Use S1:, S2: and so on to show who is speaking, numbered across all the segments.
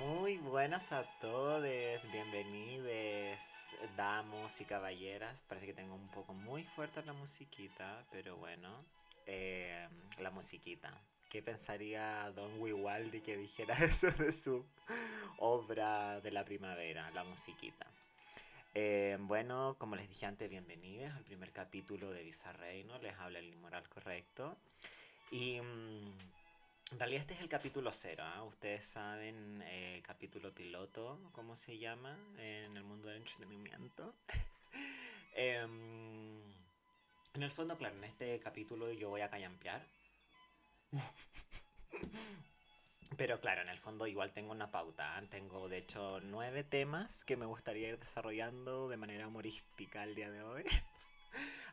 S1: Muy buenas a todos, bienvenidos, damos y caballeras. Parece que tengo un poco muy fuerte la musiquita, pero bueno, eh, la musiquita. ¿Qué pensaría Don Wiwaldi que dijera eso de su obra de la primavera, la musiquita? Eh, bueno, como les dije antes, bienvenidos al primer capítulo de Bizarreino, les habla el inmoral correcto. Y mm, en realidad este es el capítulo cero, ¿ah? ustedes saben, eh, capítulo piloto, ¿cómo se llama en el mundo del entretenimiento? Em, en el fondo, claro, en este capítulo yo voy a callampear. Pero claro, en el fondo igual tengo una pauta. ¿ah? Tengo de hecho nueve temas que me gustaría ir desarrollando de manera humorística el día de hoy.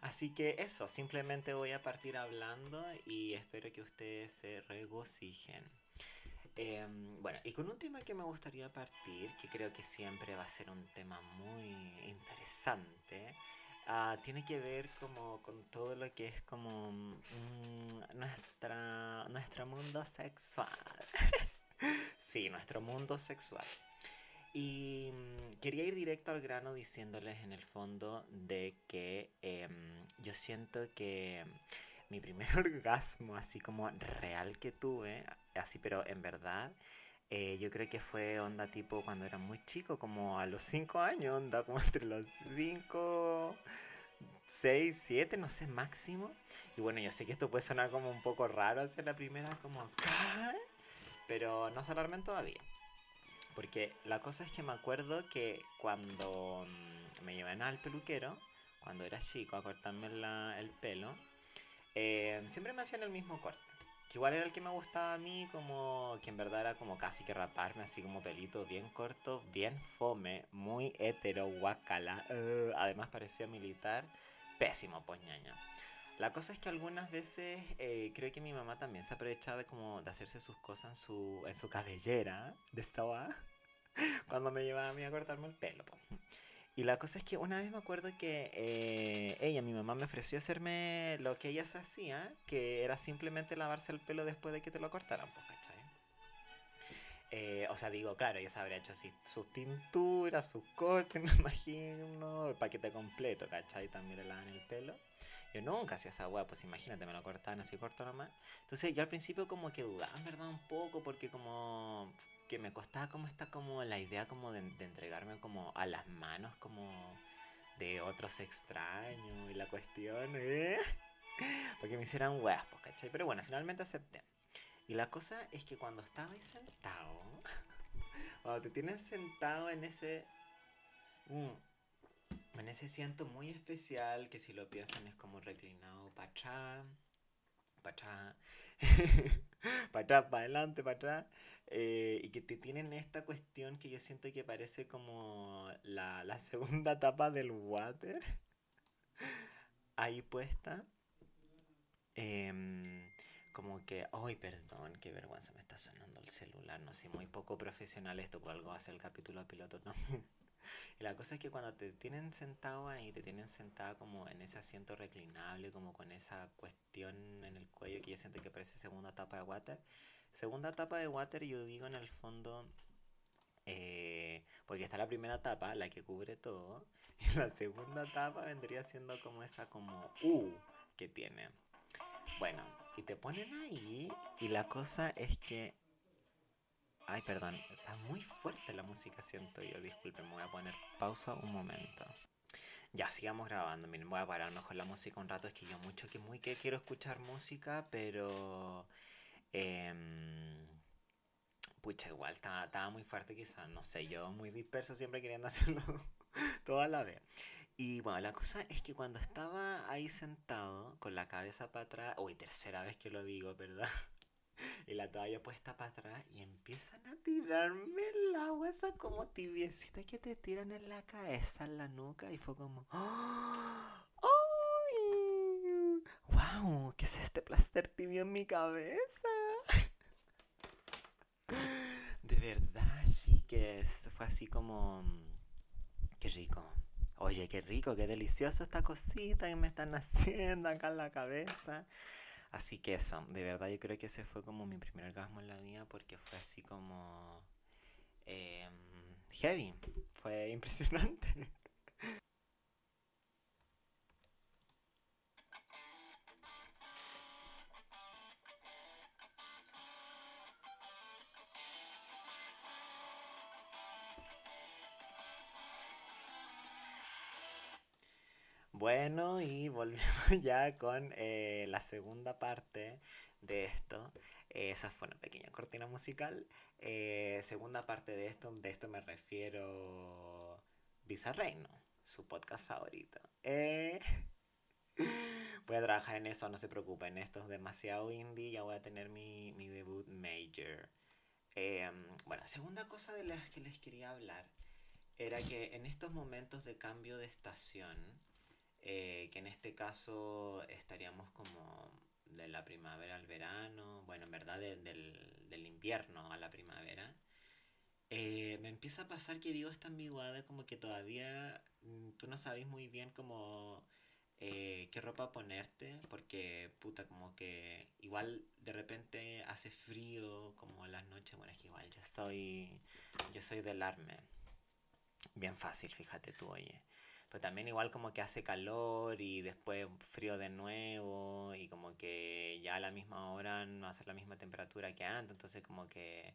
S1: Así que eso, simplemente voy a partir hablando y espero que ustedes se regocijen. Em, bueno, y con un tema que me gustaría partir, que creo que siempre va a ser un tema muy interesante, ah, tiene que ver como con todo lo que es como mm, nuestra, nuestro mundo sexual. sí, nuestro mundo sexual. Y mm, quería ir directo al grano diciéndoles en el fondo de que em, yo siento que mi primer orgasmo, así como real que tuve, así pero en verdad, eh, yo creo que fue onda tipo cuando era muy chico, como a los 5 años, onda como entre los 5, 6, 7, no sé, máximo. Y bueno, yo sé que esto puede sonar como un poco raro hacia la primera, como, pero no se alarmen todavía. Porque la cosa es que me acuerdo que cuando mm, me llevan al peluquero, cuando era chico, a cortarme el pelo, eh, siempre me hacían el mismo corte. Que igual era el que me gustaba a mí, como que en verdad era como casi que raparme, así como pelito bien corto, bien fome, muy hetero, guacala. Además parecía militar, pésimo, pues ñaña. La cosa es que algunas veces eh, creo que mi mamá también se aprovechaba de como de hacerse sus cosas en su, en su cabellera de esta cuando me llevaba a mí a cortarme el pelo. Y la cosa es que una vez me acuerdo que eh, ella, mi mamá, me ofreció hacerme lo que ella se hacía, que era simplemente lavarse el pelo después de que te lo cortaran, pues, ¿cachai? Eh, o sea, digo, claro, ella se habría hecho así, sus tinturas, sus cortes, me imagino, el paquete completo, ¿cachai? También le lavan el pelo. Yo nunca hacía esa weá, pues imagínate, me lo cortaban así corto nomás. Entonces yo al principio como que dudaba, en verdad, un poco, porque como que me costaba como esta como la idea como de, entregarme como a las manos como de otros extraños y la cuestión, ¿eh? Porque me hicieran weas, pues, ¿cachai? Pero bueno, finalmente acepté. Y la cosa es que cuando estaba ahí sentado, cuando te tienes sentado en ese... Mm, en ese asiento muy especial que si lo piensan es como reclinado para atrás, para atrás, para atrás, para adelante, para atrás, eh, y que te tienen esta cuestión que yo siento que parece como la, la segunda etapa del water, ahí puesta. Em, como que, ay, perdón, qué vergüenza me está sonando el celular, no sé, muy poco profesional esto, por algo hace el capítulo piloto también. Y la cosa es que cuando te tienen sentado ahí, te tienen sentada como en ese asiento reclinable, como con esa cuestión en el cuello que yo siento que parece segunda etapa de water. Segunda etapa de water, yo digo en el fondo, eh, porque está la primera etapa, la que cubre todo, y la segunda etapa vendría siendo como esa como U que tiene. Bueno, y te ponen ahí, y la cosa es que Ay, perdón, está muy fuerte la música, siento yo. Disculpen, me voy a poner pausa un momento. Ya, sigamos grabando. Miren, voy a parar mejor la música un rato. Es que yo mucho que muy que quiero escuchar música, pero... Eh, pucha, igual, estaba, estaba muy fuerte quizás. No sé, yo muy disperso siempre queriendo hacerlo toda la vez. Y bueno, la cosa es que cuando estaba ahí sentado, con la cabeza para atrás... Uy, tercera vez que lo digo, ¿verdad? y la toalla puesta para atrás y empiezan a tirarme el agua esa como tibiecita que te tiran en la cabeza, en la nuca y fue como ¡Ay! ¡Wow! ¿Qué es este plaster tibio en mi cabeza? De verdad, sí que fue así como qué rico. Oye, qué rico, qué delicioso esta cosita que me están haciendo acá en la cabeza. Así que eso, de verdad yo creo que ese fue como mi primer orgasmo en la vida porque fue así como... em, heavy. Fue impresionante. Bueno, y volvemos ya con eh, la segunda parte de esto. Eh, esa fue una pequeña cortina musical. Eh, segunda parte de esto, de esto me refiero Reino, su podcast favorito. voy a trabajar en eso, no se preocupen. Esto es demasiado indie, ya voy a tener mi, mi debut major. bueno, segunda cosa de las que les quería hablar era que en estos momentos de cambio de estación, eh, que en este caso estaríamos como de la primavera al verano, bueno, en verdad del, del, invierno a la primavera, eh, me empieza a pasar que digo esta ambigüedad como que todavía mm, tú no sabes muy bien como eh, qué ropa ponerte, porque puta, como que igual de repente hace frío como a las noches, bueno, es que igual yo soy, yo soy del arme, bien fácil, fíjate tú, oye pero también igual como que hace calor y después frío de nuevo y como que ya a la misma hora no hace la misma temperatura que antes, entonces como que,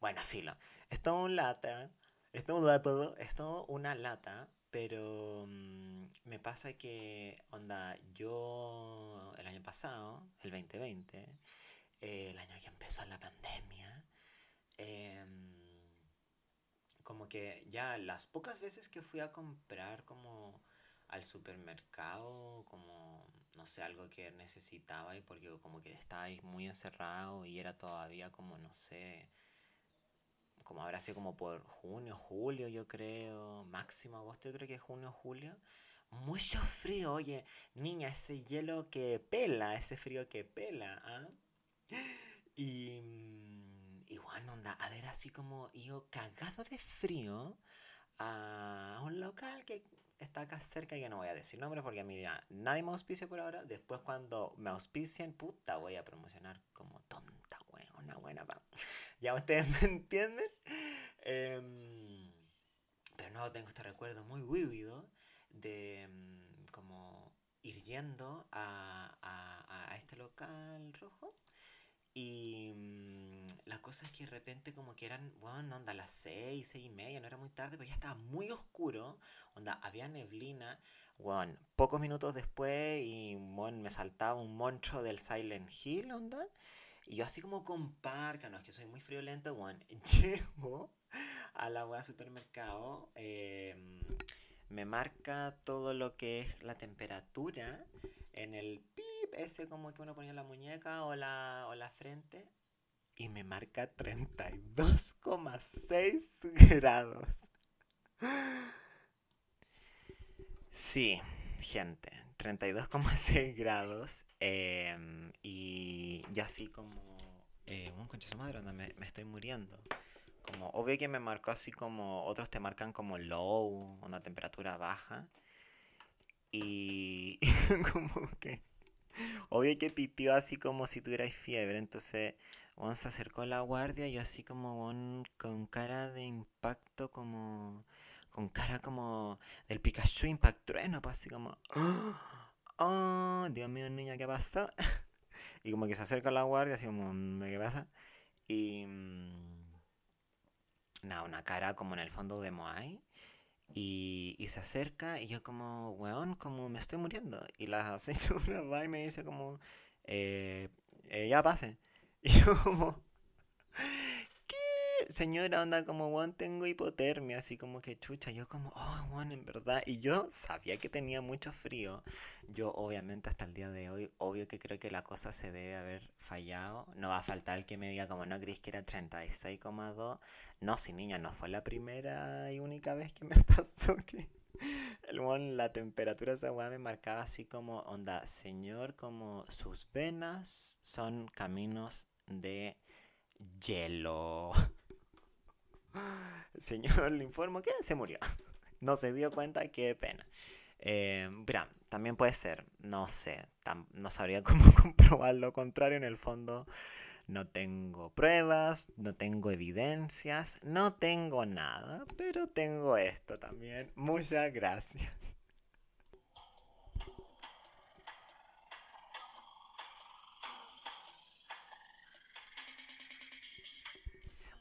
S1: bueno, filo, es todo un lata, es todo un lata, es todo una lata, pero mm, me pasa que, onda, yo el año pasado, el 2020, eh, el año que empezó la pandemia, eh, como que ya las pocas veces que fui a comprar como al supermercado, como, no sé, algo que necesitaba y porque como que estaba ahí muy encerrado y era todavía como, no sé, como habrá sido como por junio, julio yo creo, máximo agosto yo creo que junio, julio. Mucho frío, oye, niña, ese hielo que pela, ese frío que pela, ¿ah? Y onda, a ver, así como yo cagado de frío a un local que está acá cerca y no voy a decir nombre porque mira, nadie me auspicia por ahora. Después cuando me auspicien, puta, voy a promocionar como tonta, weón, una buena pa. Ya ustedes me entienden. Em, pero no, tengo este recuerdo muy vívido de em, como ir yendo a, a, a este local rojo y mm, la cosa es que de repente como que eran, bueno, onda, las seis, seis y media, no era muy tarde, pero ya estaba muy oscuro, onda, había neblina, bueno, pocos minutos después y bueno, me saltaba un moncho del Silent Hill, onda, y yo así como con parca, no es que soy muy friolento, bueno, llego a la wea supermercado, em, me marca todo lo que es la temperatura en el pip ese como que uno ponía la muñeca o la, o la frente y me marca 32,6 grados. Sí, gente, 32,6 grados em, y ya así como... Eh, un concha su madre, me, me estoy muriendo como obvio que me marcó así como otros te marcan como low, una temperatura baja. Y como que... Obvio que pitió así como si tuvierais fiebre. Entonces, Juan se acercó a la guardia y así como con cara de impacto, como... Con cara como del Pikachu impactrueno, pues así como... ¡Oh! Dios mío, niña, ¿qué pasó? y como que se acerca a la guardia, así como... ¿Qué pasa? Y... Mm, nada, una cara como en el fondo de Moai. Y, y, se acerca y yo como, weón, como me estoy muriendo. Y la señora va y me dice como, eh, eh, ya pase. Y yo como, ¿qué? Señora, onda como, weón, tengo hipotermia, así como que chucha. Yo como, oh, weón, en verdad. Y yo sabía que tenía mucho frío. Yo obviamente hasta el día de hoy, obvio que creo que la cosa se debe haber fallado. No va a faltar el que me diga como, no, crees que era 36,2. No, sí, niña, no fue la primera y única vez que me pasó que el la temperatura de esa weá me marcaba así como, onda, señor, como sus venas son caminos de hielo. Señor, le informo que se murió. No se dio cuenta, qué pena. Eh, también puede ser, no sé, no sabría cómo comprobar lo contrario en el fondo no tengo pruebas, no tengo evidencias, no tengo nada, pero tengo esto también. Muchas gracias.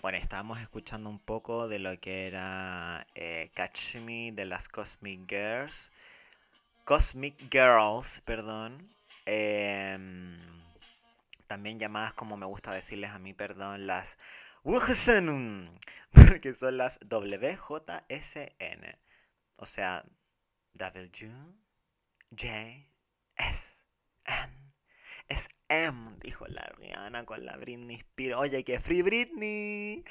S1: Bueno, estábamos escuchando un poco de lo que era eh, Catch Me de las Cosmic Girls. Cosmic Girls, perdón. Em, también llamadas como me gusta decirles a mí, perdón, las WJSN, porque son las WJSN. O sea, W, J, S, N. Es M, dijo la Rihanna con la Britney Spears. Oye, que Free Britney.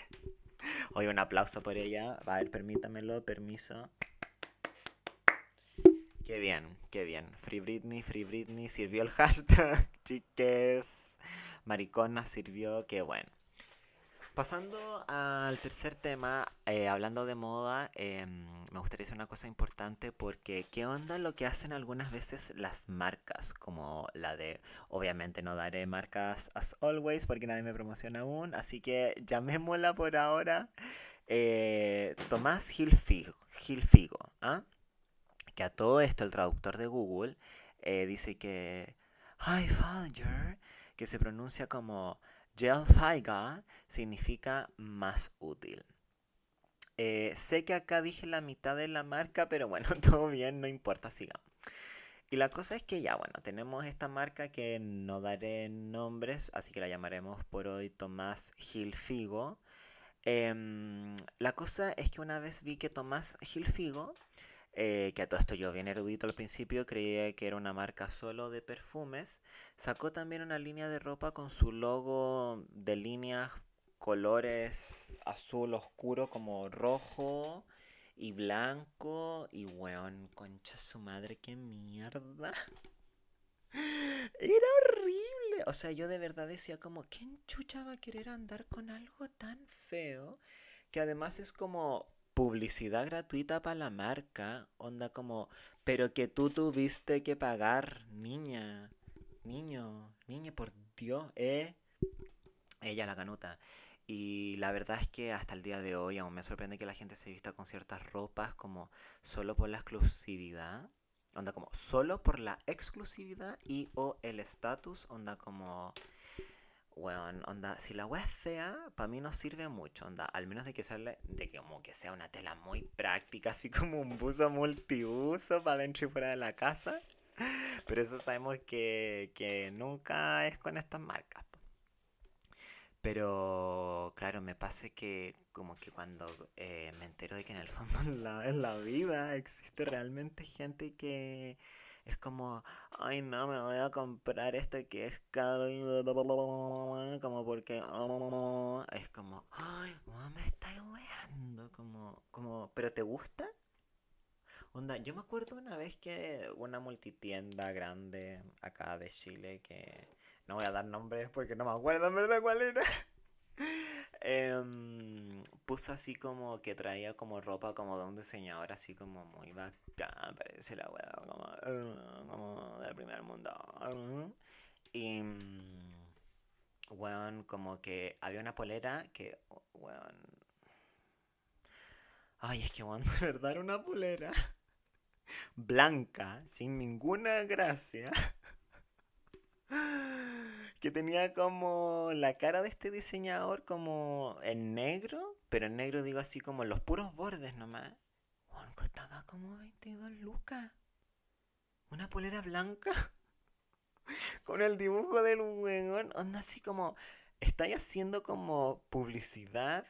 S1: Oye, un aplauso por ella. A ver, permítamelo, permiso. Qué bien, qué bien. Free Britney, Free Britney, sirvió el hashtag, chiques. Maricona sirvió, qué bueno. Pasando al tercer tema, eh, hablando de moda, em, me gustaría decir una cosa importante porque qué onda lo que hacen algunas veces las marcas, como la de, obviamente no daré marcas as always porque nadie me promociona aún, así que llamémosla por ahora eh, Tomás Gilfigo, Gilfigo ¿ah? que a todo esto el traductor de Google eh, dice que Hi Fallinger, que se pronuncia como Gel Faiga, significa más útil. Eh, sé que acá dije la mitad de la marca, pero bueno, todo bien, no importa, sigamos. Y la cosa es que ya, bueno, tenemos esta marca que no daré nombres, así que la llamaremos por hoy Tomás Gilfigo. Em, la cosa es que una vez vi que Tomás Gilfigo eh, que a todo esto yo bien erudito al principio, creía que era una marca solo de perfumes, sacó también una línea de ropa con su logo de líneas, colores azul oscuro como rojo y blanco y weón, concha su madre, qué mierda. Era horrible. O sea, yo de verdad decía como, ¿quién chucha va a querer andar con algo tan feo? Que además es como publicidad gratuita para la marca, onda como, pero que tú tuviste que pagar, niña, niño, niña, por Dios, ¿eh? Ella la canuta. Y la verdad es que hasta el día de hoy aún me sorprende que la gente se vista con ciertas ropas como solo por la exclusividad. Onda como solo por la exclusividad y o el estatus. Onda como bueno, onda, si la web es fea, para mí no sirve mucho, onda, al menos de que sale, de que como que sea una tela muy práctica, así como un buzo multiuso para dentro y fuera de la casa. Pero eso sabemos que, que nunca es con estas marcas. Pero claro, me pasa que como que cuando eh, me entero de que en el fondo la, en la vida existe realmente gente que es como, ay no, me voy a comprar este que es caro y como porque es como, ay, me estáis weando, como, como, pero ¿te gusta? Onda, yo me acuerdo una vez que una multitienda grande acá de Chile que no voy a dar nombres porque no me acuerdo en verdad cuál era. Em, puso así como que traía como ropa como de un diseñador así como muy bacán, parece la weá, como, uh, como del primer mundo. Y, weón, como que había una polera que, weón... Ay, es que, weón, de verdad era una polera blanca, sin ninguna gracia que tenía como la cara de este diseñador como en negro, pero en negro digo así como los puros bordes nomás. Juan costaba como 22 lucas. Una polera blanca con el dibujo del weón, onda así como estáis haciendo como publicidad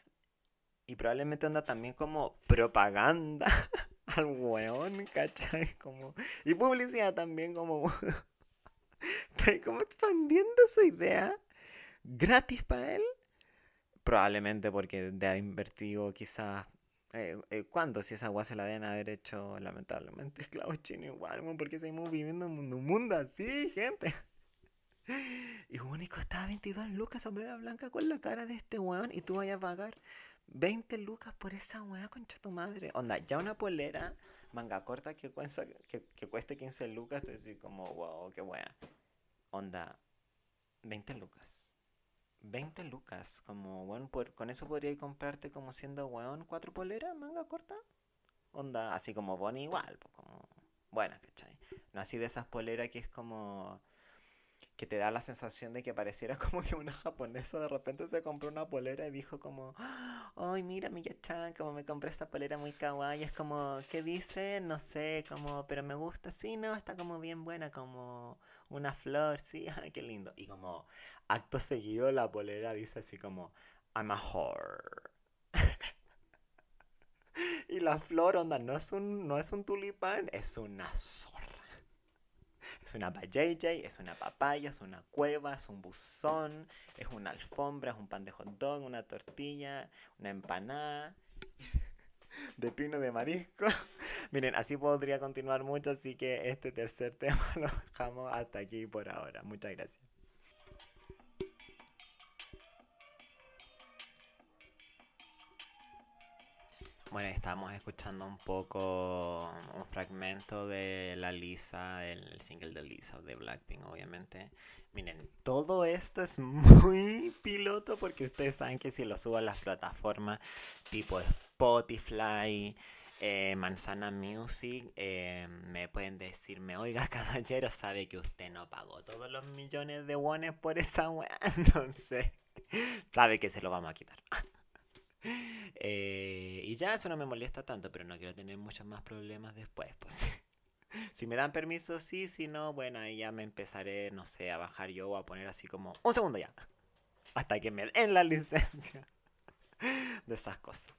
S1: y probablemente onda también como propaganda al weón, ¿cachai? Como, y publicidad también como Está como expandiendo su idea gratis para él. Probablemente porque de ha invertido quizás... Eh, eh, ¿Cuánto? Si esa agua se la deben haber hecho lamentablemente esclavos chinos igual, porque seguimos viviendo en un mundo así, gente. Y único costaba 22 lucas sombrera blanca con la cara de este weón y tú vayas a pagar 20 lucas por esa weá, concha tu madre. Onda, ya una polera manga corta que, cuesta, que, que cueste 15 lucas, estoy así como, wow, qué weá. Onda, 20 lucas. 20 lucas. Como, weón, por- con eso podría comprarte como siendo, weón, cuatro poleras, manga corta. Onda, así como Bonnie igual, pues como buenas, ¿cachai? No así de esas poleras que es como que te da la sensación de que pareciera como que una japonesa de repente se compró una polera y dijo como, ay, mira, Miya-chan, como me compré esta polera muy kawaii, es como, ¿qué dice? No sé, como, pero me gusta, sí, no, está como bien buena, como una flor, sí, ay, qué lindo. Y como, acto seguido la polera dice así como, I'm a whore. Y la flor, onda, no es un, no es un tulipán, es una zorra. Es una bayayay, es una papaya, es una cueva, es un buzón, es una alfombra, es un pan de hot una tortilla, una empanada de pino de marisco. Miren, así podría continuar mucho, así que este tercer tema lo dejamos hasta aquí por ahora. Muchas gracias. Bueno, estamos escuchando un poco un fragmento de la Lisa, el, single de Lisa de Blackpink, obviamente. Miren, todo esto es muy piloto porque ustedes saben que si lo subo a las plataformas tipo Spotify, eh, Manzana Music, eh, me pueden decirme, oiga, caballero, sabe que usted no pagó todos los millones de wones por esa weá, entonces sabe que se lo vamos a quitar. Eh, y ya eso no me molesta tanto, pero no quiero tener muchos más problemas después, pues. Si me dan permiso, sí, si no, bueno, ahí ya me empezaré, no sé, a bajar yo o a poner así como, un segundo ya, hasta que me den la licencia de esas cosas.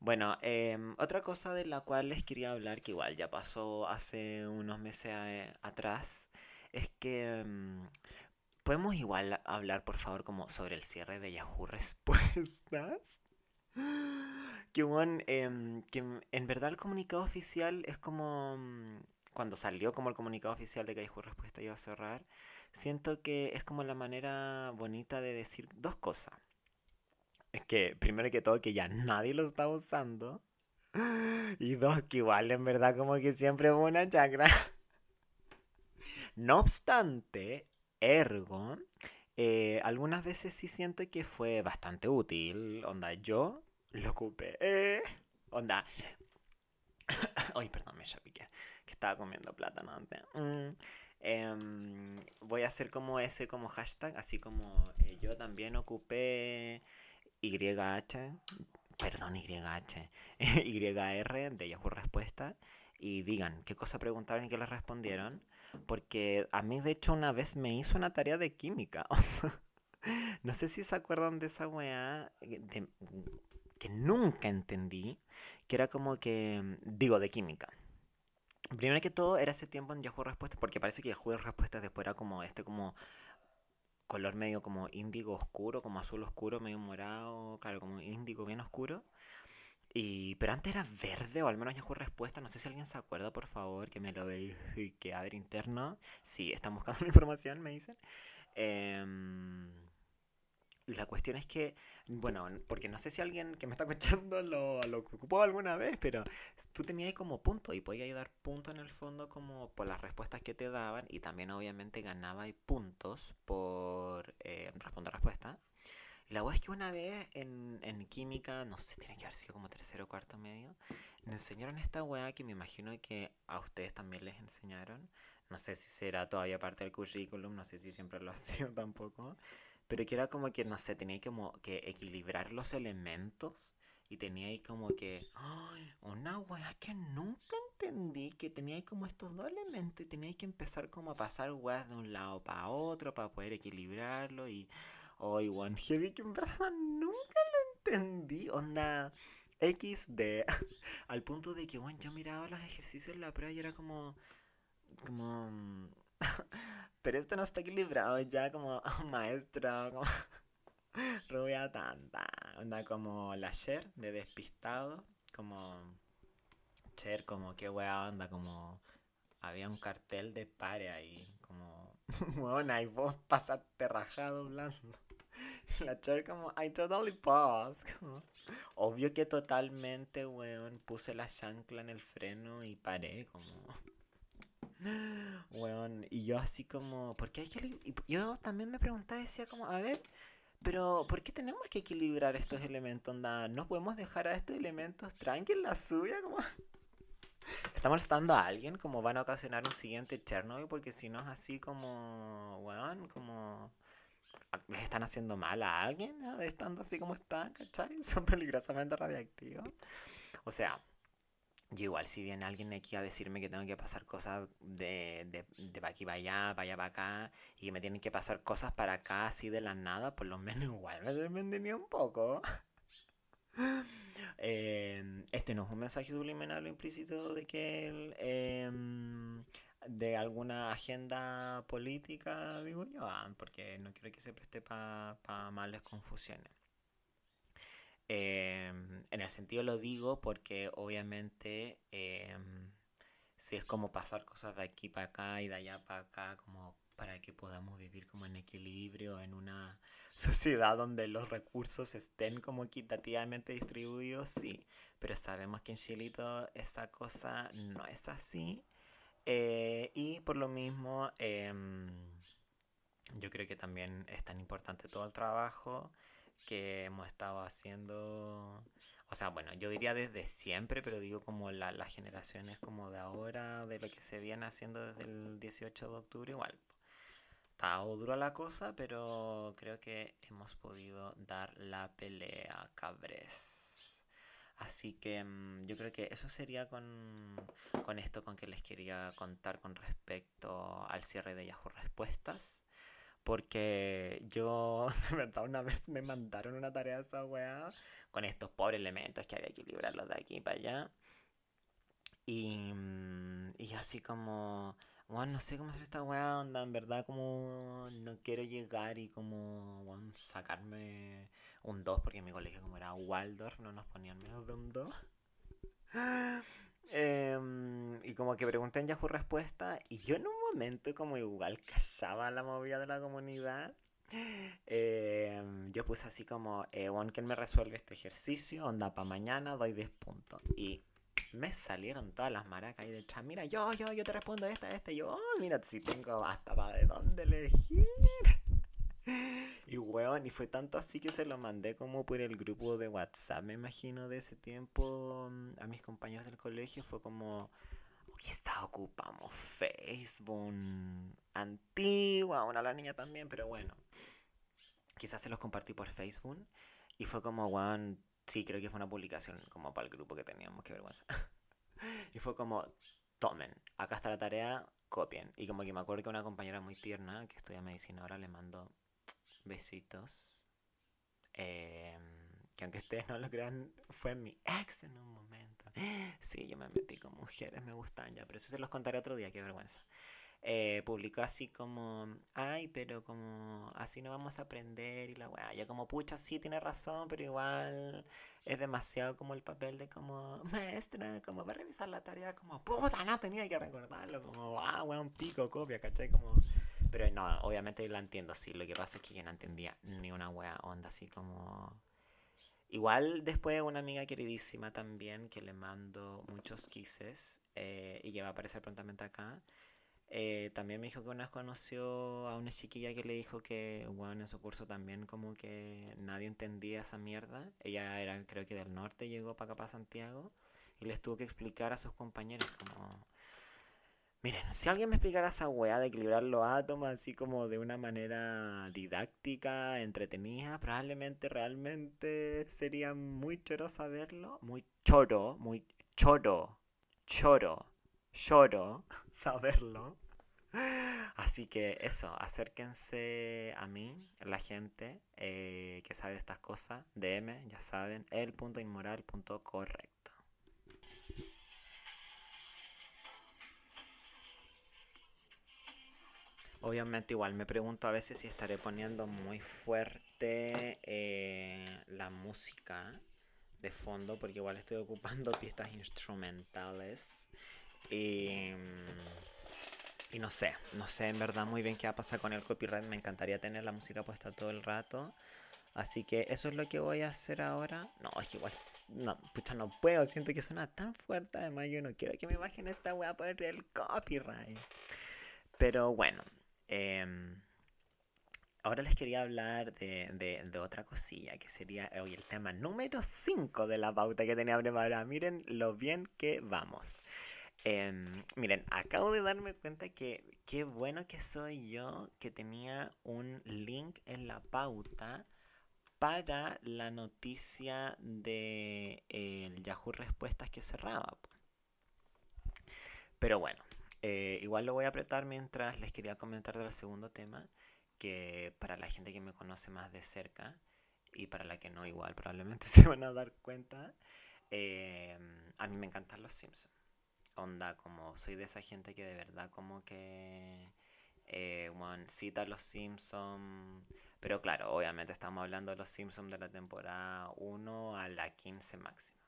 S1: Bueno, em, otra cosa de la cual les quería hablar, que igual ya pasó hace unos meses a- atrás, es que em, podemos igual hablar, por favor, como sobre el cierre de Yahoo Respuestas. Que, weón, em, que en verdad el comunicado oficial es como... mm, Cuando salió como el comunicado oficial de que Yahoo Respuesta iba a cerrar, siento que es como la manera bonita de decir dos cosas. Es que, primero que todo, que ya nadie lo está usando. Y dos, que igual en verdad como que siempre hubo una chacra. No obstante, ergo, eh, algunas veces sí siento que fue bastante útil. Onda, yo lo ocupé. eh, Onda. Ay, perdón, me chapiqué. Que estaba comiendo plátano antes. Mm, em, voy a hacer como ese como hashtag, así como eh, yo también ocupé YH, perdón, YH, YR de Yahoo Respuesta. Y digan qué cosa preguntaron y qué les respondieron. Porque a mí, de hecho, una vez me hizo una tarea de química. No sé si se acuerdan de esa weá eh, de- que nunca entendí. Que era como que, mm, digo, de química. Primero que todo, era ese tiempo en Yahoo Respuestas, porque parece que Yahoo Respuestas después era como este, como color medio como índigo oscuro, como azul oscuro, medio morado, claro, como índigo bien oscuro. Y, pero antes era verde, o al menos Yahoo Respuesta. No sé si alguien se acuerda, por favor, que me lo verifique. A ver, interno. Sí, están buscando la información, me dicen. Y la cuestión es que, bueno, porque no sé si alguien que me está escuchando lo, lo ocupó alguna vez, pero tú tenías como punto y podías dar punto en el fondo como por las respuestas que te daban y también obviamente ganabas puntos por eh, responder respuesta. La wea es que una vez en, en química, no sé, tiene que haber sido como tercero o cuarto medio, me enseñaron esta weá que me imagino que a ustedes también les enseñaron. No sé si será todavía parte del currículum, no sé si siempre lo ha sido tampoco. Pero que era como que, no sé, tenía como que equilibrar los elementos. Y tenía ahí como que, ay, una weá que nunca entendí, que tenía ahí como estos dos elementos y tenía que empezar como a pasar weas de un lado para otro para poder equilibrarlo y, ay, one heavy que en verdad nunca lo entendí, onda XD, al punto de que, bueno, yo miraba los ejercicios en la prueba y era como, como, pero esto no está equilibrado ya como, maestro, como... Rubia tanta. Onda como la Cher de Despistado. Como. Cher, como qué wea onda. Como. Había un cartel de pare ahí. Como. Bueno, y vos pasaste rajado hablando. La Cher, como. I totally pause. Como, obvio que totalmente, weón. Puse la chancla en el freno y paré. Como. Weón, y yo así como, ¿por qué hay que...? Yo también me preguntaba, decía como, a ver, Pero, ¿por qué tenemos que equilibrar estos elementos? Onda? ¿No podemos dejar a estos elementos tranqui en la suya? Como... ¿Está molestando a alguien? Como van a ocasionar un siguiente Chernobyl? Porque si no es así como... Bueno, como... ¿Les están haciendo mal a alguien? Estando así como están, ¿cachai? Son peligrosamente radiactivos. O sea, yo igual si viene alguien aquí a decirme que tengo que pasar cosas de, de, de para aquí para allá, para allá para acá, y que me tienen que pasar cosas para acá así de la nada, por lo menos igual me sorprendería un poco. Em, este no es un mensaje subliminal o implícito de que em, de alguna agenda política, digo yo, ah, porque no quiero que se preste para pa males confusiones. Em, en el sentido lo digo porque obviamente em, si es como pasar cosas de aquí para acá y de allá para acá, como para que podamos vivir como en equilibrio en una sociedad donde los recursos estén como equitativamente distribuidos, sí. Pero sabemos que en Chilito esa cosa no es así. Eh, y por lo mismo, em, yo creo que también es tan importante todo el trabajo que hemos estado haciendo, o sea, bueno, yo diría desde siempre, pero digo como la, las generaciones como de ahora, de lo que se viene haciendo desde el 18 de octubre, igual. Está dura la cosa, pero creo que hemos podido dar la pelea, cabres. Así que mm, yo creo que eso sería con, con esto con que les quería contar con respecto al cierre de Yahoo Respuestas. Porque yo, de verdad, una vez me mandaron una tarea a esa weá con estos pobres elementos que había que librarlos de aquí para allá. Y, mm, y así como, bueno, no sé cómo hacer esta weá, onda, en verdad como no quiero llegar y como, sacarme un 2 porque en mi colegio como era Waldorf no nos ponían menos de un 2. Em, y como que pregunté en Yahoo Respuesta y yo un momento como igual cazaba la movida de la comunidad. Em, yo puse así como, eh, ¿quién me resuelve este ejercicio? Onda, para mañana doy 10 puntos. Y me salieron todas las maracas ahí detrás. Mira, yo, yo, yo te respondo esta, esta. Yo, oh, mira, si tengo hasta para de dónde elegir. Y weón, y fue tanto así que se lo mandé como por el grupo de WhatsApp, me imagino, de ese tiempo mm, a mis compañeros del colegio. Fue como, ¿qué está ocupamos Facebook antigua, bueno, la niña también, pero bueno. Quizás se los compartí por Facebook y fue como, weón, sí, creo que fue una publicación como para el grupo que teníamos, qué vergüenza. y fue como, tomen, acá está la tarea, copien. Y como que me acuerdo que una compañera muy tierna que estudia medicina ahora le mandó besitos. Em, que aunque ustedes no lo crean, fue mi ex en un momento. Sí, yo me metí con mujeres, me gustan ya, pero eso se los contaré otro día, qué vergüenza. Eh, publicó así como, ay, pero como así no vamos a aprender y la weá. Ya como, pucha, sí tiene razón, pero igual es demasiado como el papel de como, maestra, como va a revisar la tarea, como, puta, no tenía que recordarlo, como, ah, weón, pico, copia, ¿cachai? Como, pero no, obviamente la entiendo, sí. Lo que pasa es que yo no entendía ni una wea onda así como. Igual después una amiga queridísima también que le mando muchos kisses eh, y que va a aparecer prontamente acá. Eh, también me dijo que una conoció a una chiquilla que le dijo que, bueno, en su curso también como que nadie entendía esa mierda. Ella era, creo que del norte, llegó para acá, para Santiago, y les tuvo que explicar a sus compañeros como, Miren, si alguien me explicara esa weá de equilibrar los átomos así como de una manera didáctica, entretenida, probablemente realmente sería muy choro saberlo. Muy choro, muy choro, choro, choro saberlo. Así que eso, acérquense a mí, la gente eh, que sabe estas cosas, DM, ya saben, el punto inmoral correcto. Obviamente igual me pregunto a veces si estaré poniendo muy fuerte eh, la música de fondo porque igual estoy ocupando pistas instrumentales y, y no sé, no sé en verdad muy bien qué va a pasar con el copyright, me encantaría tener la música puesta todo el rato. Así que eso es lo que voy a hacer ahora. No, es que igual, no, pucha, no puedo. Siento que suena tan fuerte. Además, yo no quiero que me bajen esta weá por el copyright. Pero bueno, Em, ahora les quería hablar de, de, otra cosilla, que sería hoy el tema número 5 de la pauta que tenía preparada. Miren lo bien que vamos. Em, miren, acabo de darme cuenta que qué bueno que soy yo que tenía un link en la pauta para la noticia de el Yahoo Respuestas que cerraba. Pero bueno, eh, igual lo voy a apretar mientras les quería comentar del segundo tema, que para la gente que me conoce más de cerca y para la que no igual probablemente se van a dar cuenta, eh, a mí me encantan los Simpsons. Onda, como soy de esa gente que de verdad como que eh, cita los Simpsons. Pero claro, obviamente estamos hablando de los Simpsons de la temporada 1 a la 15 máxima.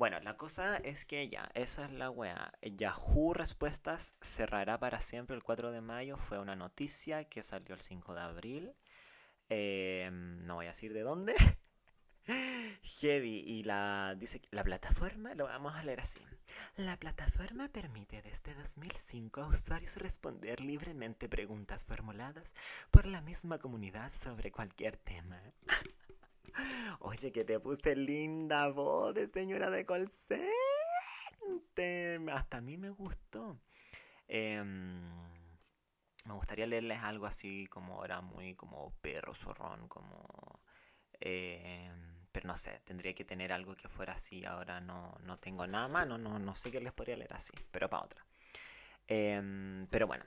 S1: Bueno, la cosa es que ya, esa es la wea. Yahoo Respuestas cerrará para siempre el 4 de mayo. Fue una noticia que salió el 5 de abril. Em, no voy a decir de dónde. Heavy y la dice la plataforma lo vamos a leer así. La plataforma permite desde 2005 a usuarios responder libremente preguntas formuladas por la misma comunidad sobre cualquier tema. Oye, que te puse linda voz de señora de colcente. Hasta a mí me gustó. Em, me gustaría leerles algo así como ahora muy como perro zorrón, como... Em, pero no sé, tendría que tener algo que fuera así. Ahora no, no tengo nada más, no, no, no sé qué les podría leer así, pero para otra. Em, pero bueno,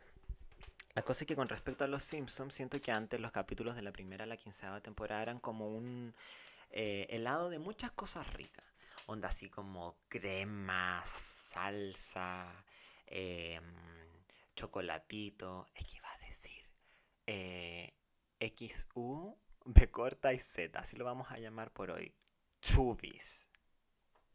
S1: la cosa es que con respecto a los Simpsons, siento que antes los capítulos de la primera a la quinceava temporada eran como un eh, helado de muchas cosas ricas. Onda así como crema, salsa, em, chocolatito. Es que iba a decir eh, XU, B corta y Z. Así lo vamos a llamar por hoy. Chubis.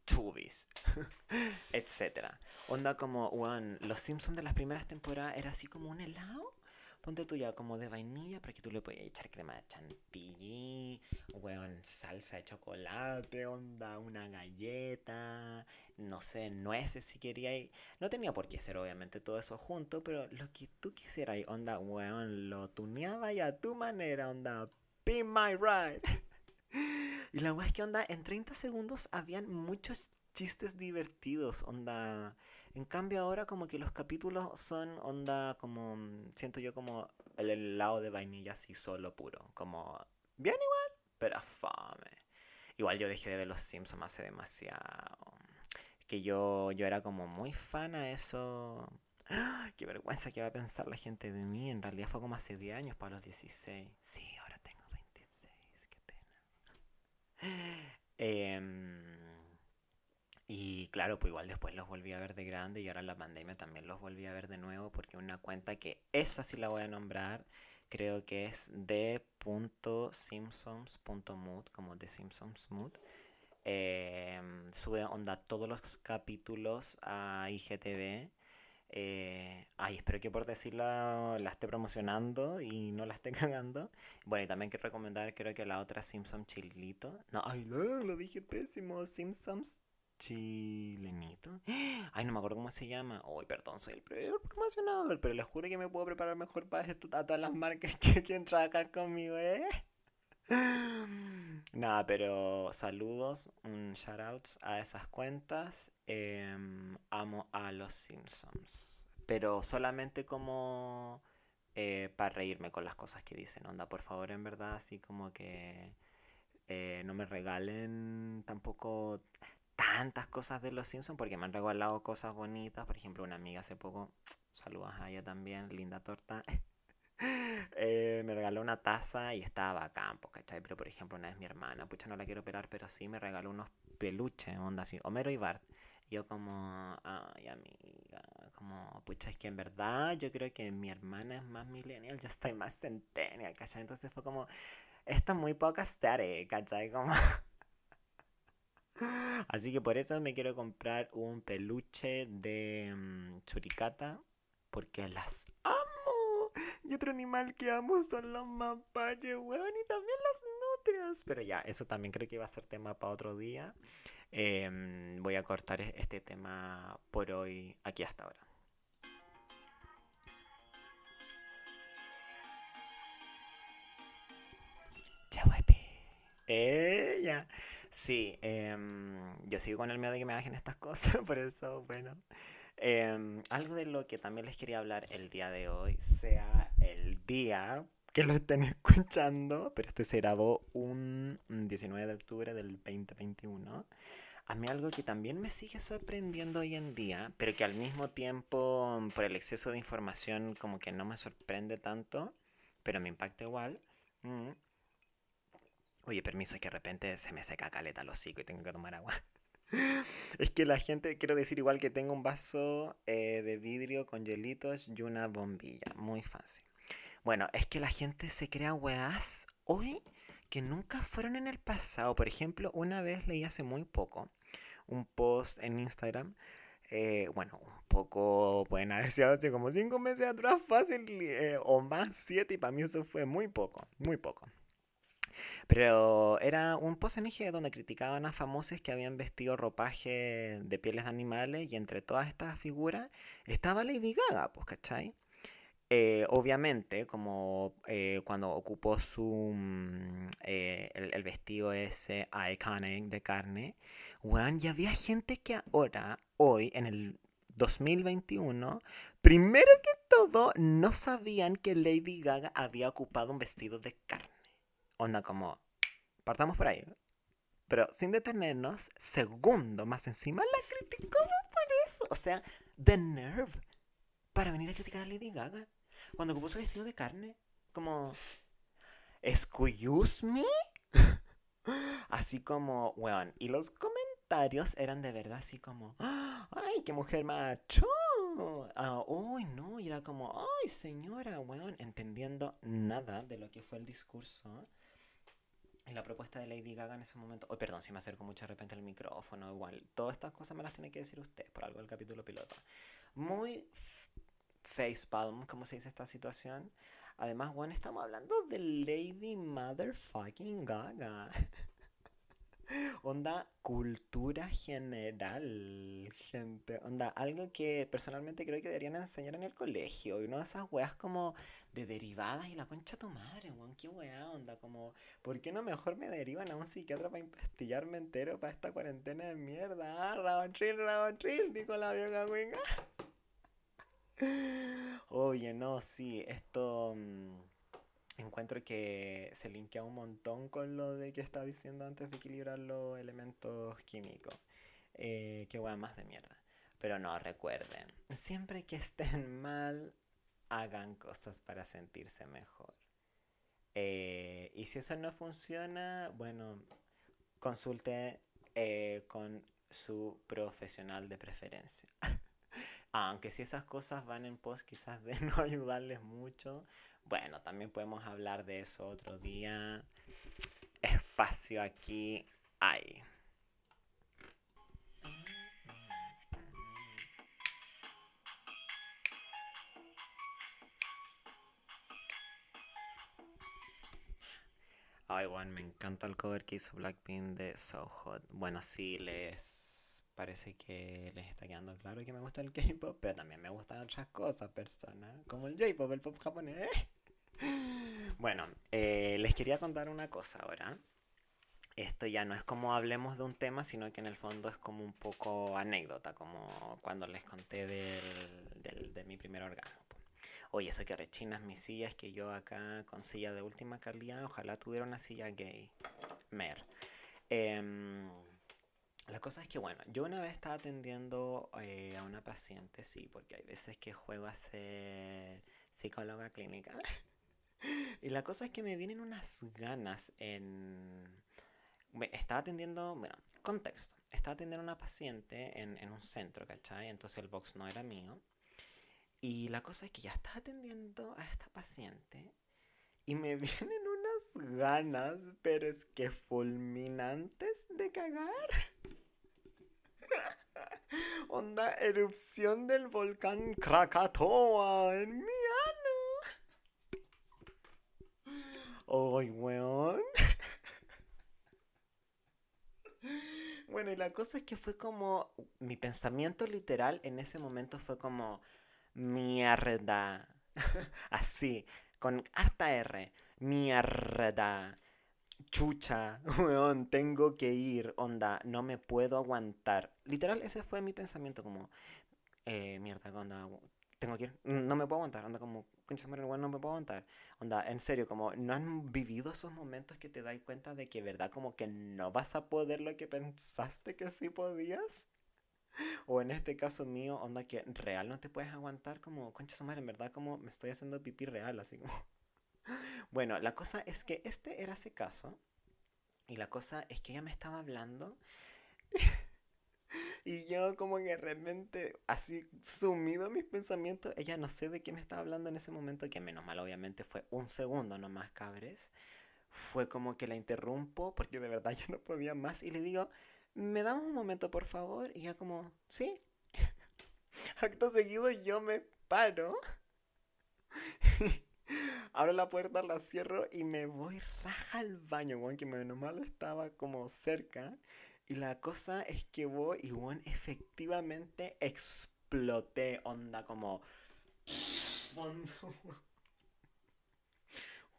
S1: Chubis. Etcétera. Onda como, one, los Simpsons de las primeras temporadas era así como un helado. Ponte tú ya como de vainilla para que tú le puedas echar crema de chantilly, weón, salsa de chocolate, onda, una galleta, no sé, nueces si querías. No tenía por qué ser obviamente todo eso junto, pero lo que tú quisieras, onda, weón, lo tuneaba y a tu manera, onda, be my ride. y la weón es que onda, en 30 segundos habían muchos chistes divertidos, onda en cambio ahora como que los capítulos son onda como, siento yo como el helado de vainilla así solo puro, como bien igual, pero fame. Igual yo dejé de ver los Simpsons hace demasiado. Que yo, yo era como muy fan a eso. Qué vergüenza que va a pensar la gente de mí. En realidad fue como hace 10 años para los 16. Sí, ahora tengo 26. Qué pena. Eh, y claro, pues igual después los volví a ver de grande y ahora la pandemia también los volví a ver de nuevo porque una cuenta que esa sí la voy a nombrar, creo que es de.simpsons.mood, como de Simpsons Mood. Em, sube onda todos los capítulos a IGTV. Eh, ay, espero que por decirlo la esté promocionando y no la esté cagando. Bueno, y también quiero recomendar, creo que la otra Simpsons Chilito. No, ay, no, lo dije pésimo. Simpsons chilenito. Ay, no me acuerdo cómo se llama. Ay, perdón, soy el peor promocionador, pero les juro que me puedo preparar mejor para esto a todas las marcas que quieren trabajar conmigo, ¿eh? Nada, pero saludos, un shout out a esas cuentas. Em, amo a los Simpsons. Pero solamente como eh, para reírme con las cosas que dicen. Onda, por favor, en verdad, así como que eh, no me regalen tampoco tantas cosas de los Simpsons porque me han regalado cosas bonitas. Por ejemplo, una amiga hace poco, saludos a ella también, linda torta. Eh, me regaló una taza y estaba bacán, ¿cachai? Pero por ejemplo, una vez mi hermana, pucha, no la quiero operar, pero sí me regaló unos peluches, onda así, Homero y Bart. yo como, ay amiga, como, pucha, es que en verdad yo creo que mi hermana es más millennial, yo estoy más centennial, ¿cachai? Entonces fue como, esto es muy poca estética, ¿cachai? Como... Así que por eso me quiero comprar un peluche de mm, churicata. Porque las. Y otro animal que amo son los mapaches, weón. Y también las nutrias. Pero ya, eso también creo que va a ser tema para otro día. Em, voy a cortar e-, este tema por hoy aquí hasta ahora. Ella. Sí, em, yo sigo con el miedo de que me hagan estas cosas, por eso, bueno. Em, algo de lo que también les quería hablar el día de hoy, sea el día que lo estén escuchando, pero este se grabó un 19 de octubre del 2021. A mí algo que también me sigue sorprendiendo hoy en día, pero que al mismo tiempo, por el exceso de información, como que no me sorprende tanto, pero me impacta igual. Mm. Oye, permiso, es que de repente se me seca caleta el hocico y tengo que tomar agua. es que la gente, quiero decir igual que tengo un vaso eh, de vidrio con hielitos y una bombilla. Muy fácil. Bueno, es que la gente se crea weás hoy que nunca fueron en el pasado. Por ejemplo, una vez leí hace muy poco un post en Instagram. Eh, bueno, un poco, pueden haber sido hace como cinco meses atrás, fácil, eh, o más, siete, y para mí eso fue muy poco, muy poco. Pero era un post en IG donde criticaban a famosos que habían vestido ropaje de pieles de animales y entre todas estas figuras estaba Lady Gaga, pues, ¿cachai? Eh, obviamente, como eh, cuando ocupó su mm, eh, el, vestido ese iconic de carne, weón, ya había gente que ahora, hoy, en el 2021, primero que todo, no sabían que Lady Gaga había ocupado un vestido de carne. Onda como, partamos por ahí. Pero sin detenernos, segundo más encima la criticamos por eso. O sea, the nerve para venir a criticar a Lady Gaga. Cuando ocupó su vestido de carne. Como, excuse me. así como, weón. Y los comentarios eran de verdad así como, ay, qué mujer macho. Ah, uy, no, y era como, ay, señora, weón, entendiendo nada de lo que fue el discurso en la propuesta de Lady Gaga en ese momento. Oh, perdón, si me acerco mucho de repente al micrófono, igual. Todas estas cosas me las tiene que decir usted, por algo del capítulo piloto. Muy facepalm, ¿cómo se dice esta situación? Además, bueno, estamos hablando de Lady Motherfucking Gaga. Onda cultura general, gente. Onda, algo que personalmente creo que deberían enseñar en el colegio. Y una de esas weas como de derivadas y la concha tu madre, weón. Qué wea, onda. Como, ¿por qué no mejor me derivan a un psiquiatra para investillarme entero para esta cuarentena de mierda? Ah, Rabotril, Rabotril, dijo la vieja winga. Oye, no, sí, esto. Mm, encuentro que se linkea un montón con lo de que estaba diciendo antes de equilibrar los elementos químicos. Eh, qué más de mierda. Pero no, recuerden, siempre que estén mal, hagan cosas para sentirse mejor. Eh, y si eso no funciona, bueno, consulte eh, con su profesional de preferencia. Aunque si esas cosas van en pos quizás de no ayudarles mucho, bueno, también podemos hablar de eso otro día. Espacio aquí hay. Ay, bueno, me encanta el cover que hizo Blackpink de So Hot. Bueno, sí, les parece que les está quedando claro que me gusta el K-pop, pero también me gustan otras cosas, personas, como el J-pop, el pop japonés. Bueno, eh, les quería contar una cosa ahora. Esto ya no es como hablemos de un tema, sino que en el fondo es como un poco anécdota, como cuando les conté del, de mi primer orgasmo. Oye, eso que rechinas mis sillas, que yo acá con silla de última calidad, ojalá tuviera una silla gay. Mer. Em, la cosa es que, bueno, yo una vez estaba atendiendo eh, a una paciente, sí, porque hay veces que juego a ser psicóloga clínica. y la cosa es que me vienen unas ganas en... Estaba atendiendo, bueno, contexto. Estaba atendiendo a una paciente en, en un centro, ¿cachai? Entonces el box no era mío. Y la cosa es que ya estaba atendiendo a esta paciente y me vienen unas ganas, pero es que fulminantes de cagar. Onda erupción del volcán Krakatoa en mi ¡Ay, weón! bueno, y la cosa es que fue como. Mi pensamiento literal en ese momento fue como. Mierda. Así, con harta R. Mierda. chucha, weón, tengo que ir, onda, no me puedo aguantar. Literal, ese fue mi pensamiento, como, eh, mierda, onda, tengo que ir, no me puedo aguantar, onda, como, concha weón, no me puedo aguantar. Onda, en serio, como, ¿no han vivido esos momentos que te das cuenta de que, verdad, como que no vas a poder lo que pensaste que sí podías? O en este caso mío, onda que real no te puedes aguantar como, concha su madre, en verdad como me estoy haciendo pipí real, así como... Bueno, la cosa es que este era ese caso. Y la cosa es que ella me estaba hablando. y yo como que de repente, así sumido en mis pensamientos, ella no sé de qué me estaba hablando en ese momento, que menos mal obviamente fue un segundo nomás, cabres. Fue como que la interrumpo porque de verdad ya no podía más y le digo, ¿me damos un momento por favor? Y ella como, sí. Acto seguido yo me paro. Abro la puerta, la cierro y me voy raja al baño, weón, que menos mal estaba como cerca. Y la cosa es que voy y, weón, efectivamente exploté, onda como...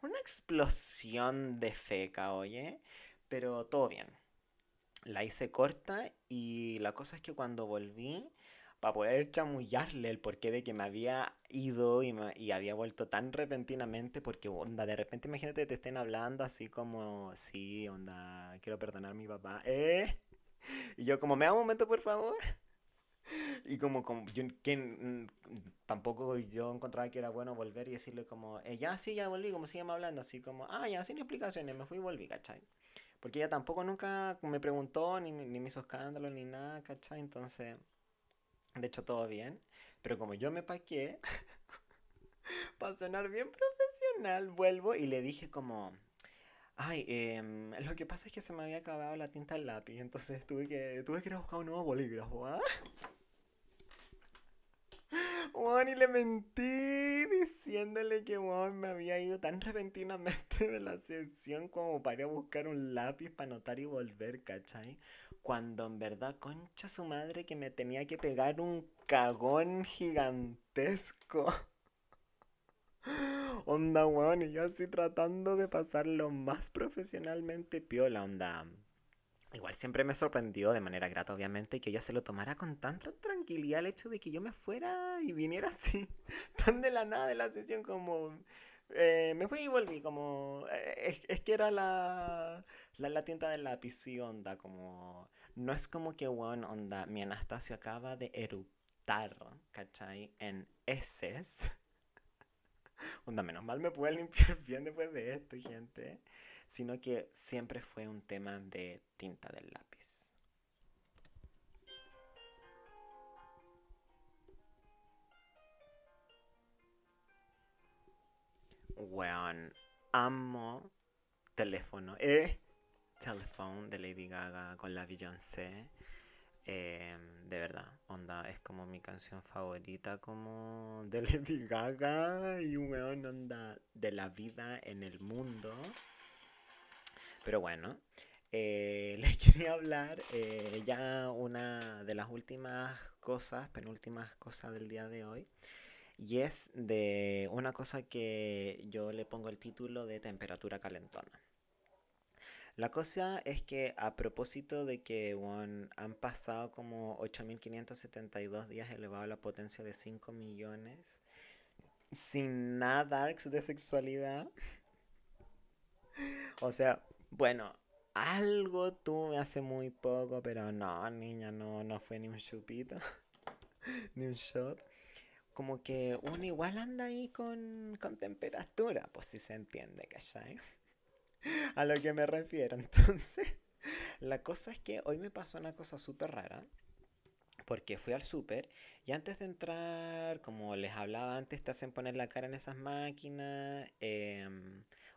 S1: Una explosión de feca, oye. Pero todo bien. La hice corta y la cosa es que cuando volví para poder chamullarle el porqué de que me había ido y, y había vuelto tan repentinamente, porque onda, de repente imagínate te estén hablando así como, sí, onda, quiero perdonar a mi papá, ¿eh? Y yo como, ¿me da un momento por favor? Y como, como yo, mm, tampoco yo encontraba que era bueno volver y decirle como, eh, ya sí, ya volví, como llama hablando, así como, ah, ya, sin explicaciones, me fui y volví, ¿cachai? Porque ella tampoco nunca me preguntó, ni, ni me hizo escándalo, ni nada, ¿cachai? Entonces... De hecho, todo bien. Pero como yo me paqué, para sonar bien profesional, vuelvo y le dije como... Ay, eh, lo que pasa es que se me había acabado la tinta del lápiz, entonces tuve que, tuve que ir a buscar un nuevo bolígrafo, ¿ah? Y le mentí diciéndole que me había ido tan repentinamente de la sesión como para ir a buscar un lápiz para anotar y volver, ¿cachai? Cuando en verdad, concha su madre, que me tenía que pegar un cagón gigantesco. Onda, weón, y yo así tratando de pasar lo más profesionalmente piola, onda. Igual siempre me sorprendió de manera grata, obviamente, que ella se lo tomara con tanta tranquilidad el hecho de que yo me fuera y viniera así, tan de la nada de la sesión como... Eh, me fui y volví, como... Eh, es, que era la, la, tienda del lápiz, y onda, como... No es como que, weón, onda, mi Anastasio acaba de eruptar, ¿cachai? En heces. onda, menos mal me pude limpiar bien después de esto, gente. Sino que siempre fue un tema de tinta del lápiz. Weón, amo teléfono. Eh, Telephone de Lady Gaga con la Beyoncé. Em, de verdad, onda, es como mi canción favorita como de Lady Gaga y weón, onda de la vida en el mundo. Pero bueno, eh, les quería hablar eh, ya una de las últimas cosas, penúltimas cosas del día de hoy. Y es de una cosa que yo le pongo el título de temperatura calentona. La cosa es que a propósito de que han pasado como 8.572 días elevado a la potencia de 5 millones sin nada darks de sexualidad. o sea, bueno, algo tuve hace muy poco, pero no, niña, no, no fue ni un chupito, ni un shot. Como que uno igual anda ahí con, con temperatura, pues si se entiende, ¿cachai? A lo que me refiero. Entonces, la cosa es que hoy me pasó una cosa súper rara. Porque fui al súper y antes de entrar, como les hablaba antes, te hacen poner la cara en esas máquinas. Eh,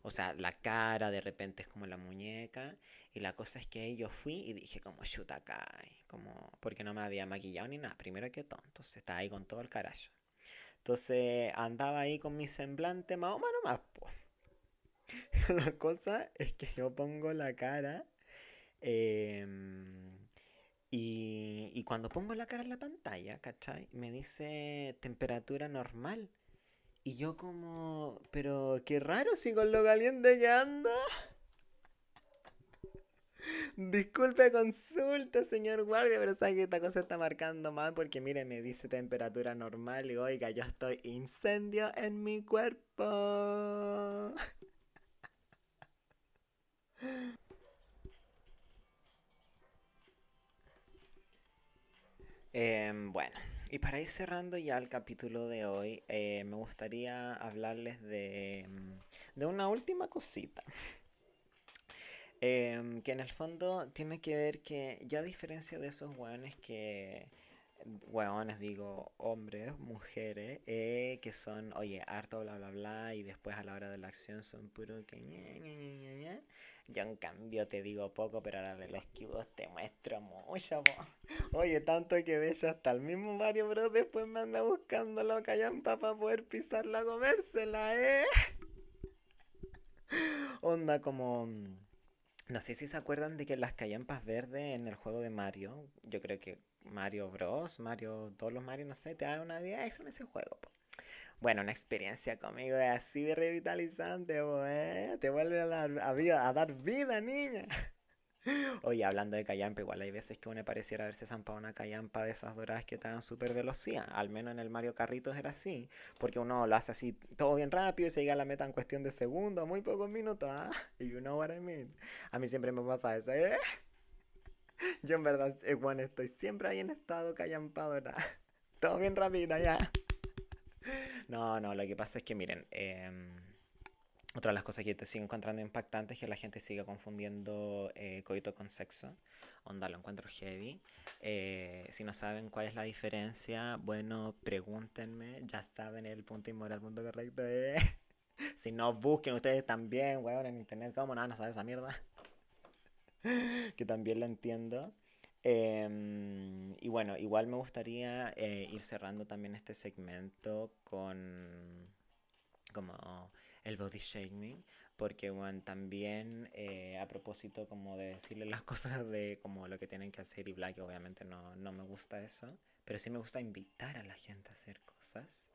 S1: o sea, la cara de repente es como la muñeca. Y la cosa es que ahí yo fui y dije como chuta acá. Como, porque no me había maquillado ni nada. Primero que todo. Entonces estaba ahí con todo el carajo. Entonces andaba ahí con mi semblante más o menos más. La cosa es que yo pongo la cara. Em, y, y cuando pongo la cara en la pantalla, ¿cachai? Me dice temperatura normal. Y yo como, pero qué raro si con lo caliente que anda. Disculpe consulta, señor guardia, pero sabe que esta cosa está marcando mal porque mire, me dice temperatura normal y oiga, yo estoy incendio en mi cuerpo. Em, bueno, y para ir cerrando ya el capítulo de hoy, eh, me gustaría hablarles de, de una última cosita. Em, que en el fondo tiene que ver que, ya a diferencia de esos hueones que, hueones digo, hombres, mujeres, eh, que son, oye, harto bla bla bla, y después a la hora de la acción son puro que Yo en cambio te digo poco, pero ahora de los esquivos te muestro mucho, Oye, tanto que de hecho hasta el mismo Mario Bros. después me anda buscando la callampa para poder pisarla, comérsela, eh. Onda como no sé si se acuerdan de que las callampas verdes en el juego de Mario, yo creo que Mario Bros, Mario, todos los Mario, no sé, te dan una vida eso en ese juego. Bueno, una experiencia conmigo es así de revitalizante, ¿eh? te vuelve a dar, a, a dar vida, niña. Oye, hablando de callampa, igual hay veces que uno pareciera haberse zampado una callampa de esas doradas que te dan súper velocidad. Al menos en el Mario Carritos era así. Porque uno lo hace así todo bien rápido y se llega a la meta en cuestión de segundos, muy pocos minutos. ¿ah? You know what I mean. A mí siempre me pasa eso. ¿eh? Yo en verdad, bueno, eh, estoy siempre ahí en estado callampadora. Todo bien rápido ya. No, no, lo que pasa es que miren, eh, otra de las cosas que te sigo encontrando impactantes es que la gente sigue confundiendo eh, coito con sexo. Onda, lo encuentro heavy. Eh, si no saben cuál es la diferencia, bueno, pregúntenme. Ya saben el punto inmoral, punto correcto. Eh. si no, busquen ustedes también, weón, en internet. ¿Cómo no van a saber esa mierda? que también lo entiendo. Em, y bueno, igual me gustaría eh, ir cerrando también este segmento con como el body shaming, porque bueno, también eh, a propósito como de decirle las cosas de como lo que tienen que hacer y bla, que obviamente no, no me gusta eso, pero sí me gusta invitar a la gente a hacer cosas,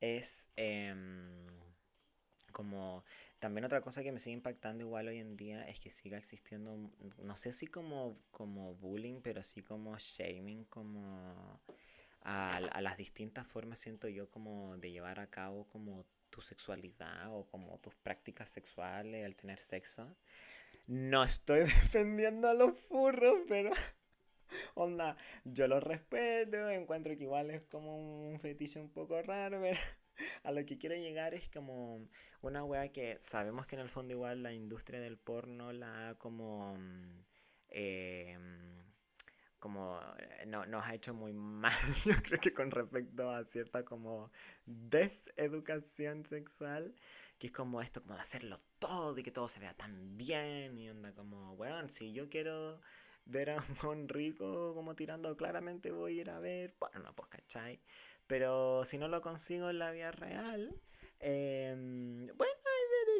S1: es em, como también otra cosa que me sigue impactando igual hoy en día es que siga existiendo, no sé si como, como bullying, pero sí como shaming, como a, a las distintas formas siento yo como de llevar a cabo como tu sexualidad o como tus prácticas sexuales al tener sexo. No estoy defendiendo a los furros, pero onda, yo los respeto, encuentro que igual es como un fetiche un poco raro, pero a lo que quiero llegar es como una wea que sabemos que en el fondo igual la industria del porno la como... Eh, como eh, no, nos ha hecho muy mal, yo creo que con respecto a cierta como deseducación sexual, que es como esto, como de hacerlo todo y que todo se vea tan bien y onda como, bueno, si yo quiero ver a un rico como tirando, claramente voy a ir a ver, bueno, no, pues, ¿cachai? Pero si no lo consigo en la vida real, eh, bueno,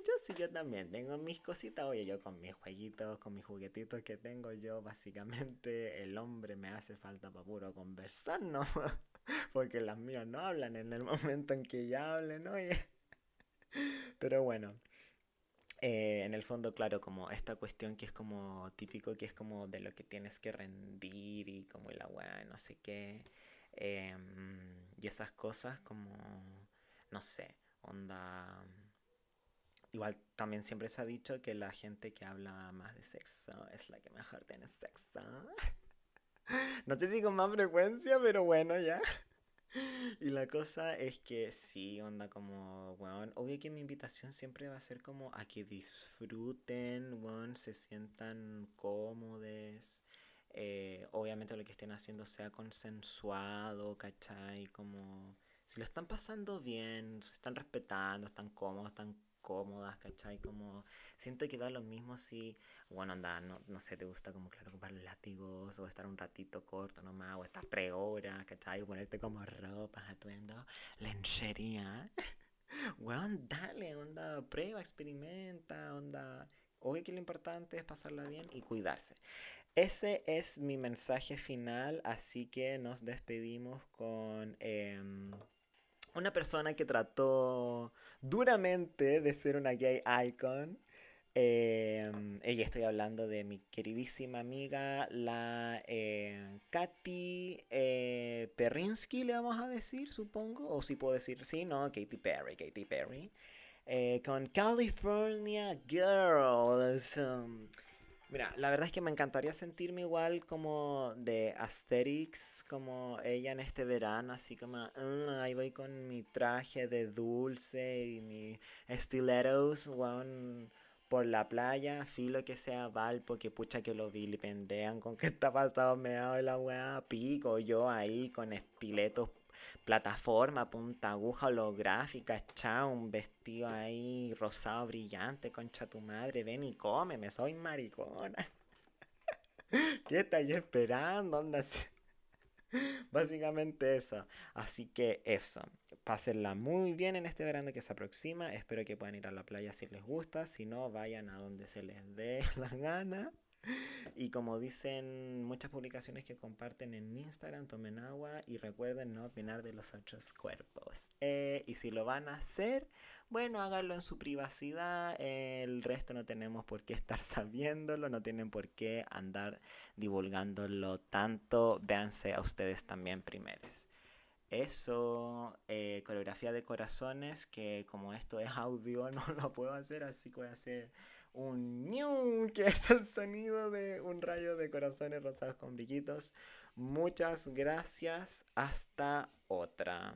S1: yo sí, yo también tengo mis cositas. Oye, yo con mis jueguitos, con mis juguetitos que tengo yo, básicamente el hombre me hace falta para puro conversar, ¿no? Porque las mías no hablan en el momento en que ya hablen, oye. Pero bueno. Eh, en el fondo, claro, como esta cuestión que es como típico, que es como de lo que tienes que rendir y como la weá, no sé qué. Em, y esas cosas como, no sé, onda Igual también siempre se ha dicho que la gente que habla más de sexo es la que mejor tiene sexo. No si con más frecuencia, pero bueno, ya. Y la cosa es que sí, onda como, bueno, obvio que mi invitación siempre va a ser como a que disfruten, bueno, se sientan cómodos. Eh, obviamente lo que estén haciendo sea consensuado, ¿cachai? Como si lo están pasando bien, se están respetando, están cómodos, están cómodas, ¿cachai? Como siento que da lo mismo si, bueno, anda, no, no sé, te gusta como, claro, ocupar látigos o estar un ratito corto nomás, o estar tres horas, ¿cachai? O ponerte como ropa, atuendo, lenchería. Weón, dale, onda, prueba, experimenta, onda. Obvio que lo importante es pasarla bien y cuidarse. Ese es mi mensaje final, así que nos despedimos con... Em, una persona que trató duramente de ser una gay icon. Ella estoy hablando de mi queridísima amiga, la eh, Katy eh, Perrinsky, le vamos a decir, supongo. O si puedo decir, sí, no, Katy Perry, Katy Perry. Eh, con California Girls. Um, mira, la verdad es que me encantaría sentirme igual como de Asterix, como ella en este verano, así como "Ah, ahí voy con mi traje de dulce y mi stilettos, weón, por la playa, filo que sea Valpo, que pucha que lo vilipendean con que está pasado meado de la weá, pico yo ahí con estiletos plataforma, punta aguja holográfica, chao, un vestido ahí rosado brillante, concha tu madre, ven y cómeme, soy maricona. ¿Qué estáis esperando? Básicamente eso. Así que eso. Pásenla muy bien en este verano que se aproxima. Espero que puedan ir a la playa si les gusta. Si no, vayan a donde se les dé la gana. Y como dicen muchas publicaciones que comparten en Instagram, tomen agua y recuerden no opinar de los otros cuerpos. Eh, y si lo van a hacer, bueno, háganlo en su privacidad. el resto no tenemos por qué estar sabiéndolo, no tienen por qué andar divulgándolo tanto. Véanse a ustedes también primeros. Eso, eh, coreografía de corazones, que como esto es audio no lo puedo hacer, así que voy a hacer un ñu, que es el sonido de un rayo de corazones rosados con brillitos. Muchas gracias, hasta otra.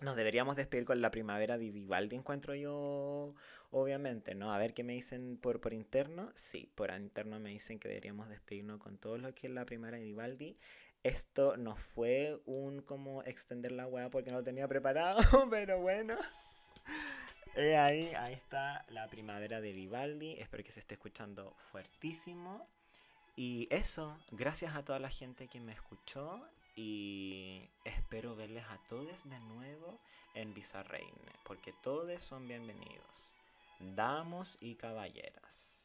S1: Nos deberíamos despedir con la primavera de Vivaldi, encuentro yo, obviamente, ¿no? A ver qué me dicen por, por interno. Sí, por interno me dicen que deberíamos despedirnos con todo lo que es la primavera de Vivaldi. Esto no fue un como extender la weá porque no lo tenía preparado, pero bueno. Eh, ahí, ahí está la primavera de Vivaldi. Espero que se esté escuchando fuertísimo. Y eso, gracias a toda la gente que me escuchó. Y espero verles a todos de nuevo en Bizarreine. Porque todos son bienvenidos. Damos y caballeras.